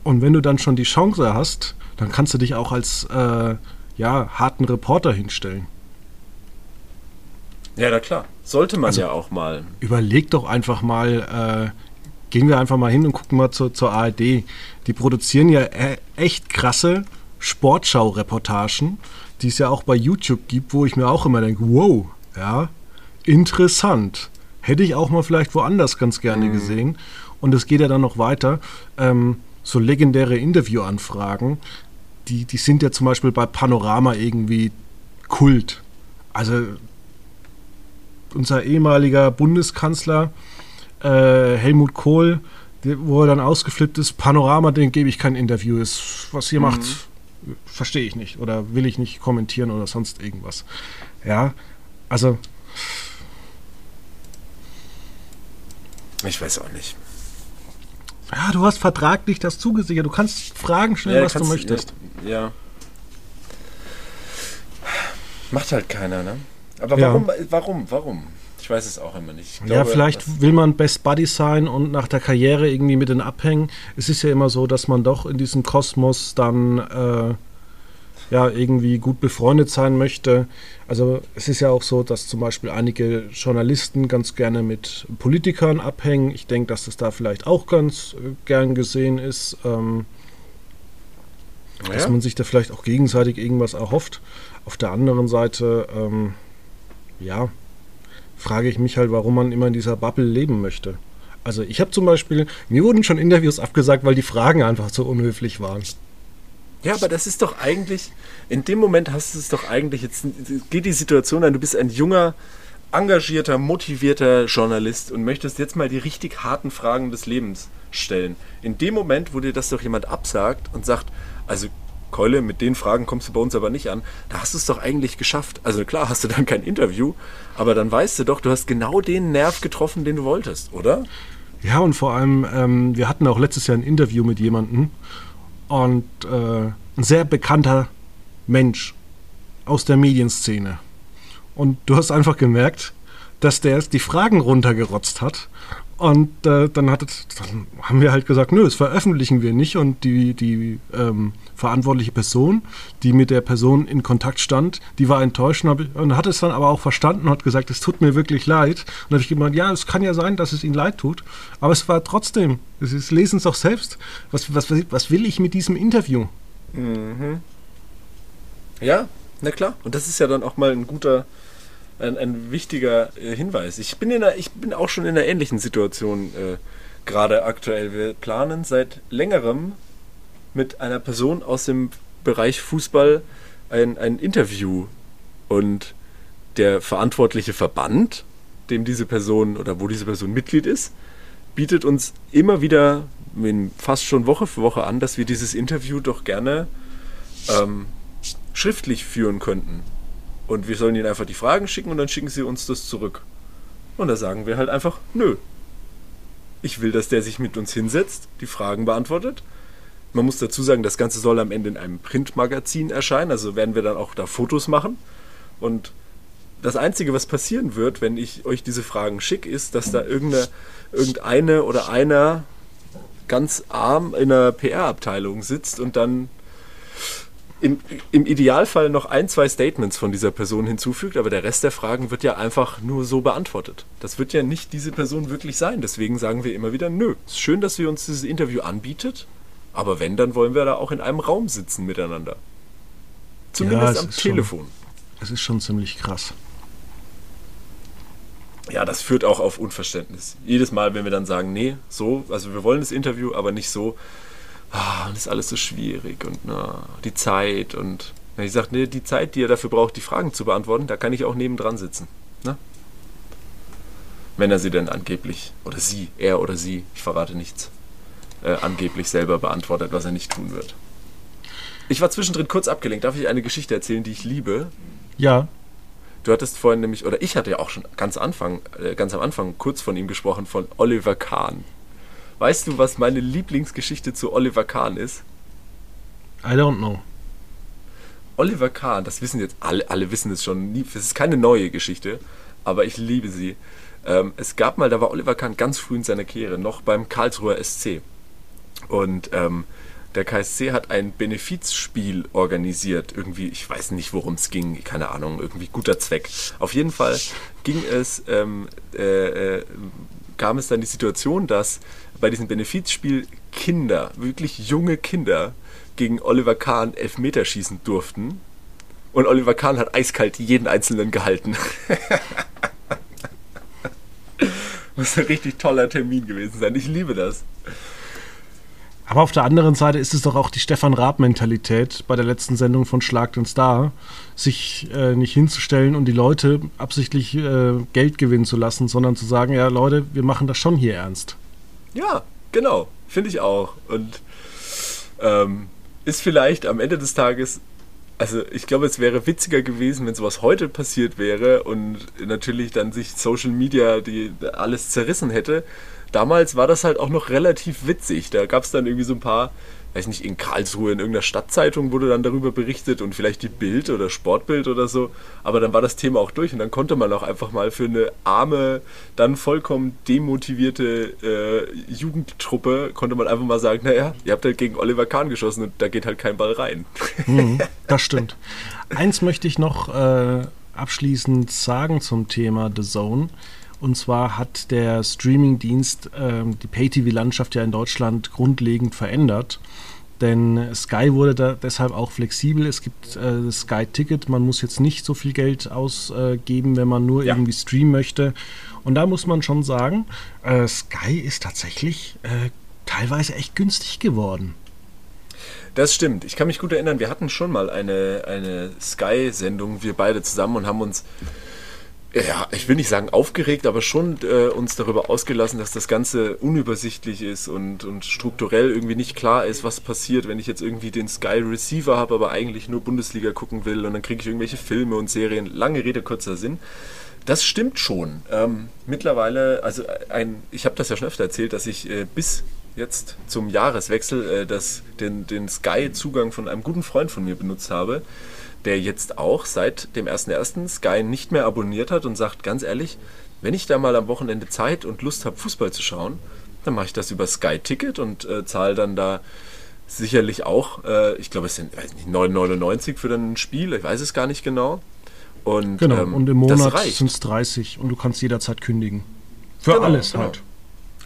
Und wenn du dann schon die Chance hast, dann kannst du dich auch als äh, ja, harten Reporter hinstellen. Ja, na klar. Sollte man also, ja auch mal. Überleg doch einfach mal, äh, gehen wir einfach mal hin und gucken mal zur, zur ARD. Die produzieren ja e echt krasse Sportschau-Reportagen, die es ja auch bei YouTube gibt, wo ich mir auch immer denke, wow, ja, interessant. Hätte ich auch mal vielleicht woanders ganz gerne mhm. gesehen. Und es geht ja dann noch weiter. Ähm, so legendäre Interviewanfragen, die, die sind ja zum Beispiel bei Panorama irgendwie Kult. Also unser ehemaliger Bundeskanzler äh, Helmut Kohl, wo er dann ausgeflippt ist, Panorama, den gebe ich kein Interview. Ist, was ihr mhm. macht, verstehe ich nicht oder will ich nicht kommentieren oder sonst irgendwas. Ja, also. Ich weiß auch nicht. Ja, du hast vertraglich das zugesichert. Du kannst fragen schnell, ja, was kannst, du möchtest. Ja, ja. Macht halt keiner, ne? Aber warum, ja. warum, warum? Ich weiß es auch immer nicht. Glaube, ja, vielleicht will man Best Buddy sein und nach der Karriere irgendwie mit den abhängen. Es ist ja immer so, dass man doch in diesem Kosmos dann äh, ja irgendwie gut befreundet sein möchte. Also es ist ja auch so, dass zum Beispiel einige Journalisten ganz gerne mit Politikern abhängen. Ich denke, dass das da vielleicht auch ganz äh, gern gesehen ist. Ähm, ja. Dass man sich da vielleicht auch gegenseitig irgendwas erhofft. Auf der anderen Seite, ähm, ja, frage ich mich halt, warum man immer in dieser Bubble leben möchte. Also ich habe zum Beispiel, mir wurden schon Interviews abgesagt, weil die Fragen einfach so unhöflich waren. Ja, aber das ist doch eigentlich, in dem Moment hast du es doch eigentlich, jetzt geht die Situation an, du bist ein junger, engagierter, motivierter Journalist und möchtest jetzt mal die richtig harten Fragen des Lebens stellen. In dem Moment, wo dir das doch jemand absagt und sagt, also Keule, mit den Fragen kommst du bei uns aber nicht an, da hast du es doch eigentlich geschafft. Also klar hast du dann kein Interview, aber dann weißt du doch, du hast genau den Nerv getroffen, den du wolltest, oder? Ja, und vor allem, ähm, wir hatten auch letztes Jahr ein Interview mit jemandem und äh, ein sehr bekannter Mensch aus der Medienszene. Und du hast einfach gemerkt, dass der die Fragen runtergerotzt hat und äh, dann, hat, dann haben wir halt gesagt, nö, das veröffentlichen wir nicht. Und die, die ähm, verantwortliche Person, die mit der Person in Kontakt stand, die war enttäuscht und, und hat es dann aber auch verstanden und hat gesagt, es tut mir wirklich leid. Und dann habe ich gemeint, ja, es kann ja sein, dass es ihnen leid tut. Aber es war trotzdem, es ist, lesen es doch selbst. Was, was, was will ich mit diesem Interview? Mhm. Ja, na klar. Und das ist ja dann auch mal ein guter ein, ein wichtiger äh, Hinweis. Ich bin, in einer, ich bin auch schon in einer ähnlichen Situation äh, gerade aktuell. Wir planen seit längerem mit einer Person aus dem Bereich Fußball ein, ein Interview. Und der verantwortliche Verband, dem diese Person oder wo diese Person Mitglied ist, bietet uns immer wieder fast schon Woche für Woche an, dass wir dieses Interview doch gerne ähm, schriftlich führen könnten. Und wir sollen ihnen einfach die Fragen schicken und dann schicken sie uns das zurück. Und da sagen wir halt einfach, nö. Ich will, dass der sich mit uns hinsetzt, die Fragen beantwortet. Man muss dazu sagen, das Ganze soll am Ende in einem Printmagazin erscheinen, also werden wir dann auch da Fotos machen. Und das Einzige, was passieren wird, wenn ich euch diese Fragen schicke, ist, dass da irgendeine, irgendeine oder einer ganz arm in einer PR-Abteilung sitzt und dann im, im Idealfall noch ein, zwei Statements von dieser Person hinzufügt, aber der Rest der Fragen wird ja einfach nur so beantwortet. Das wird ja nicht diese Person wirklich sein. Deswegen sagen wir immer wieder, nö, es ist schön, dass sie uns dieses Interview anbietet, aber wenn, dann wollen wir da auch in einem Raum sitzen miteinander. Zumindest ja, am Telefon. Schon, es ist schon ziemlich krass. Ja, das führt auch auf Unverständnis. Jedes Mal, wenn wir dann sagen, nee, so, also wir wollen das Interview, aber nicht so, ah, das ist alles so schwierig und na, die Zeit und wenn ich sage, nee, die Zeit, die ihr dafür braucht, die Fragen zu beantworten, da kann ich auch nebendran sitzen. Ne? Wenn er sie denn angeblich, oder sie, er oder sie, ich verrate nichts, äh, angeblich selber beantwortet, was er nicht tun wird. Ich war zwischendrin kurz abgelenkt. Darf ich eine Geschichte erzählen, die ich liebe? Ja. Du hattest vorhin nämlich, oder ich hatte ja auch schon ganz, Anfang, äh, ganz am Anfang kurz von ihm gesprochen, von Oliver Kahn. Weißt du, was meine Lieblingsgeschichte zu Oliver Kahn ist? I don't know. Oliver Kahn, das wissen jetzt alle, alle wissen es schon. Es ist keine neue Geschichte, aber ich liebe sie. Ähm, es gab mal, da war Oliver Kahn ganz früh in seiner Karriere, noch beim Karlsruher SC. Und ähm, der KSC hat ein Benefizspiel organisiert. Irgendwie, ich weiß nicht, worum es ging, keine Ahnung, irgendwie guter Zweck. Auf jeden Fall ging es, ähm, äh, äh, kam es dann die Situation, dass bei diesem Benefizspiel Kinder, wirklich junge Kinder, gegen Oliver Kahn Elfmeter schießen durften. Und Oliver Kahn hat eiskalt jeden einzelnen gehalten. *laughs* Muss ein richtig toller Termin gewesen sein. Ich liebe das. Aber auf der anderen Seite ist es doch auch die Stefan Raab-Mentalität bei der letzten Sendung von Schlag den Star, sich äh, nicht hinzustellen und die Leute absichtlich äh, Geld gewinnen zu lassen, sondern zu sagen, ja Leute, wir machen das schon hier ernst. Ja, genau. Finde ich auch. Und ähm, ist vielleicht am Ende des Tages, also ich glaube, es wäre witziger gewesen, wenn sowas heute passiert wäre und natürlich dann sich Social Media die alles zerrissen hätte. Damals war das halt auch noch relativ witzig. Da gab es dann irgendwie so ein paar weiß nicht, in Karlsruhe in irgendeiner Stadtzeitung wurde dann darüber berichtet und vielleicht die Bild oder Sportbild oder so. Aber dann war das Thema auch durch und dann konnte man auch einfach mal für eine arme, dann vollkommen demotivierte äh, Jugendtruppe, konnte man einfach mal sagen, naja, ihr habt halt gegen Oliver Kahn geschossen und da geht halt kein Ball rein. Mhm, *laughs* das stimmt. Eins möchte ich noch äh, abschließend sagen zum Thema The Zone. Und zwar hat der Streamingdienst ähm, die Pay-TV-Landschaft ja in Deutschland grundlegend verändert. Denn Sky wurde da deshalb auch flexibel. Es gibt äh, das Sky-Ticket. Man muss jetzt nicht so viel Geld ausgeben, wenn man nur ja. irgendwie streamen möchte. Und da muss man schon sagen, äh, Sky ist tatsächlich äh, teilweise echt günstig geworden. Das stimmt. Ich kann mich gut erinnern, wir hatten schon mal eine, eine Sky-Sendung, wir beide zusammen und haben uns ja, ich will nicht sagen aufgeregt, aber schon äh, uns darüber ausgelassen, dass das Ganze unübersichtlich ist und, und strukturell irgendwie nicht klar ist, was passiert, wenn ich jetzt irgendwie den Sky Receiver habe, aber eigentlich nur Bundesliga gucken will und dann kriege ich irgendwelche Filme und Serien. Lange Rede, kurzer Sinn. Das stimmt schon. Ähm, mittlerweile, also ein, ich habe das ja schon öfter erzählt, dass ich äh, bis jetzt zum Jahreswechsel äh, das, den, den Sky-Zugang von einem guten Freund von mir benutzt habe der jetzt auch seit dem 1.1. Sky nicht mehr abonniert hat und sagt ganz ehrlich, wenn ich da mal am Wochenende Zeit und Lust habe, Fußball zu schauen, dann mache ich das über Sky Ticket und äh, zahle dann da sicherlich auch, äh, ich glaube es sind weiß nicht, 9,99 für ein Spiel, ich weiß es gar nicht genau. Und, genau, ähm, und im Monat sind es 30 und du kannst jederzeit kündigen. Für genau, alles genau. halt.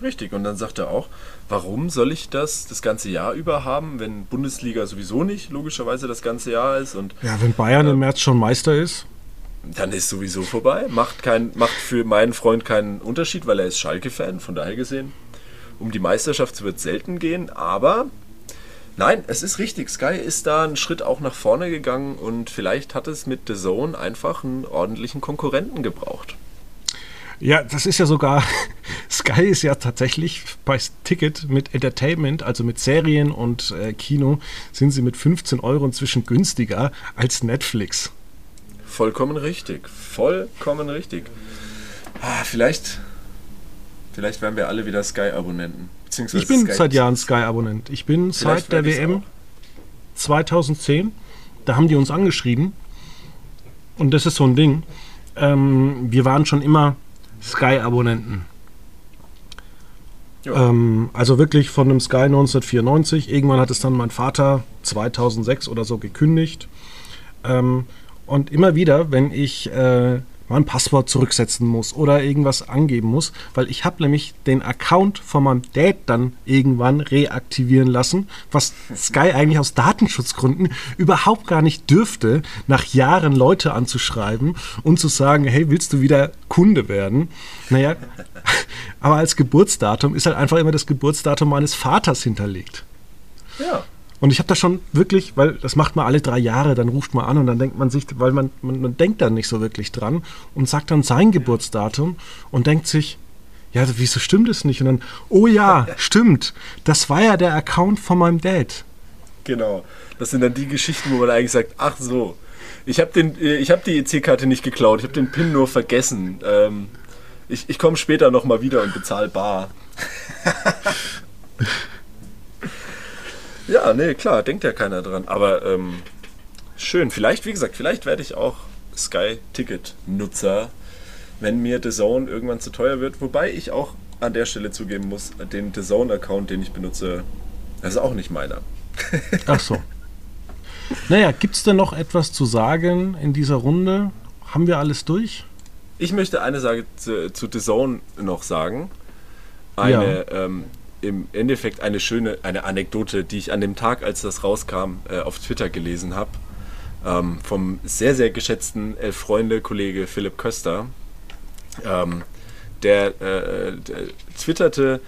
Richtig, und dann sagt er auch, warum soll ich das das ganze Jahr über haben, wenn Bundesliga sowieso nicht logischerweise das ganze Jahr ist? Und, ja, wenn Bayern äh, im März schon Meister ist. Dann ist sowieso vorbei. Macht, kein, macht für meinen Freund keinen Unterschied, weil er ist Schalke-Fan, von daher gesehen. Um die Meisterschaft wird es selten gehen, aber nein, es ist richtig. Sky ist da einen Schritt auch nach vorne gegangen und vielleicht hat es mit The Zone einfach einen ordentlichen Konkurrenten gebraucht. Ja, das ist ja sogar, *laughs* Sky ist ja tatsächlich bei Ticket mit Entertainment, also mit Serien und äh, Kino, sind sie mit 15 Euro inzwischen günstiger als Netflix. Vollkommen richtig, vollkommen richtig. Ah, vielleicht, vielleicht werden wir alle wieder Sky-Abonnenten. Ich bin Sky seit Jahren Sky-Abonnent. Ich bin seit der WM 2010, da haben die uns angeschrieben und das ist so ein Ding. Ähm, wir waren schon immer Sky-Abonnenten. Ähm, also wirklich von dem Sky 1994. Irgendwann hat es dann mein Vater 2006 oder so gekündigt. Ähm, und immer wieder, wenn ich äh, mein Passwort zurücksetzen muss oder irgendwas angeben muss, weil ich habe nämlich den Account von meinem Dad dann irgendwann reaktivieren lassen, was Sky eigentlich aus Datenschutzgründen überhaupt gar nicht dürfte, nach Jahren Leute anzuschreiben und zu sagen, hey, willst du wieder Kunde werden? Naja, *laughs* aber als Geburtsdatum ist halt einfach immer das Geburtsdatum meines Vaters hinterlegt. Ja. Und ich habe da schon wirklich, weil das macht man alle drei Jahre, dann ruft man an und dann denkt man sich, weil man, man, man denkt dann nicht so wirklich dran und sagt dann sein Geburtsdatum und denkt sich, ja, wieso stimmt es nicht? Und dann, oh ja, *laughs* stimmt, das war ja der Account von meinem Dad. Genau, das sind dann die Geschichten, wo man eigentlich sagt, ach so, ich habe hab die EC-Karte nicht geklaut, ich habe den PIN nur vergessen. Ähm, ich ich komme später nochmal wieder und bezahle bar. *laughs* Ja, nee, klar, denkt ja keiner dran. Aber ähm, schön. Vielleicht, wie gesagt, vielleicht werde ich auch Sky-Ticket-Nutzer, wenn mir The Zone irgendwann zu teuer wird. Wobei ich auch an der Stelle zugeben muss, den The Zone-Account, den ich benutze, das ist auch nicht meiner. *laughs* Ach so. Naja, gibt es denn noch etwas zu sagen in dieser Runde? Haben wir alles durch? Ich möchte eine Sache zu, zu The Zone noch sagen. Eine, ja. ähm, im Endeffekt eine schöne, eine Anekdote, die ich an dem Tag, als das rauskam, äh, auf Twitter gelesen habe. Ähm, vom sehr, sehr geschätzten Elf-Freunde-Kollege Philipp Köster. Ähm, der, äh, der, twitterte,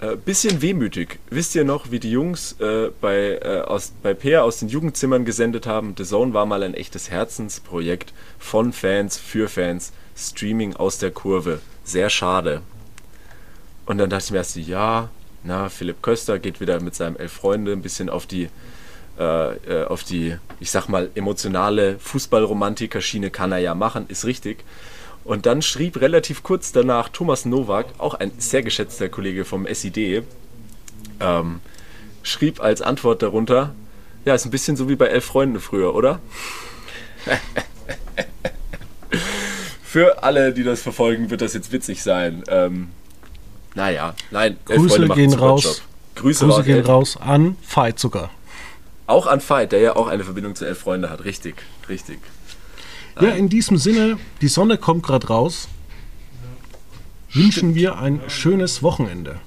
äh, bisschen wehmütig. Wisst ihr noch, wie die Jungs äh, bei, äh, aus, bei Peer aus den Jugendzimmern gesendet haben? The Zone war mal ein echtes Herzensprojekt von Fans für Fans. Streaming aus der Kurve. Sehr schade. Und dann dachte ich mir erst, ja, na, Philipp Köster geht wieder mit seinem Elf Freunde ein bisschen auf die, äh, äh, auf die, ich sag mal, emotionale Fußballromantiker-Schiene kann er ja machen, ist richtig. Und dann schrieb relativ kurz danach Thomas Nowak, auch ein sehr geschätzter Kollege vom SID, ähm, schrieb als Antwort darunter, ja, ist ein bisschen so wie bei Elf Freunde früher, oder? *laughs* Für alle, die das verfolgen, wird das jetzt witzig sein. Ähm, naja, nein. Grüße gehen raus. Grüße, Grüße gehen raus an Fight sogar. Auch an Fight, der ja auch eine Verbindung zu Elf Freunde hat. Richtig, richtig. Ja, in diesem Sinne, die Sonne kommt gerade raus. Wünschen wir ein schönes Wochenende.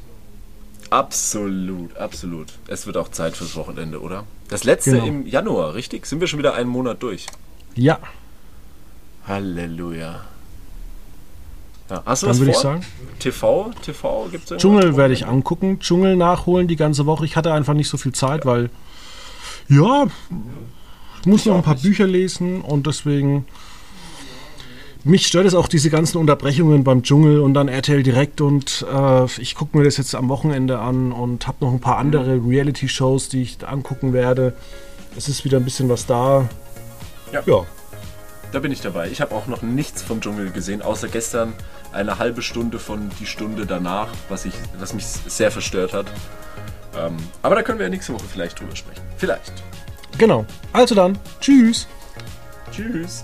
Absolut, absolut. Es wird auch Zeit fürs Wochenende, oder? Das letzte genau. im Januar, richtig? Sind wir schon wieder einen Monat durch? Ja. Halleluja. Ja, hast du Dann würde ich sagen. TV? TV gibt es Dschungel werde ich angucken. Dschungel nachholen die ganze Woche. Ich hatte einfach nicht so viel Zeit, ja. weil. Ja, ich muss ich noch ein paar nicht. Bücher lesen und deswegen mich stört es auch diese ganzen Unterbrechungen beim Dschungel und dann RTL direkt und äh, ich gucke mir das jetzt am Wochenende an und habe noch ein paar andere Reality-Shows, die ich angucken werde. Es ist wieder ein bisschen was da. Ja. ja. Da bin ich dabei. Ich habe auch noch nichts vom Dschungel gesehen, außer gestern eine halbe Stunde von die Stunde danach, was, ich, was mich sehr verstört hat. Ähm, aber da können wir ja nächste Woche vielleicht drüber sprechen. Vielleicht. Genau. Also dann, tschüss. Tschüss.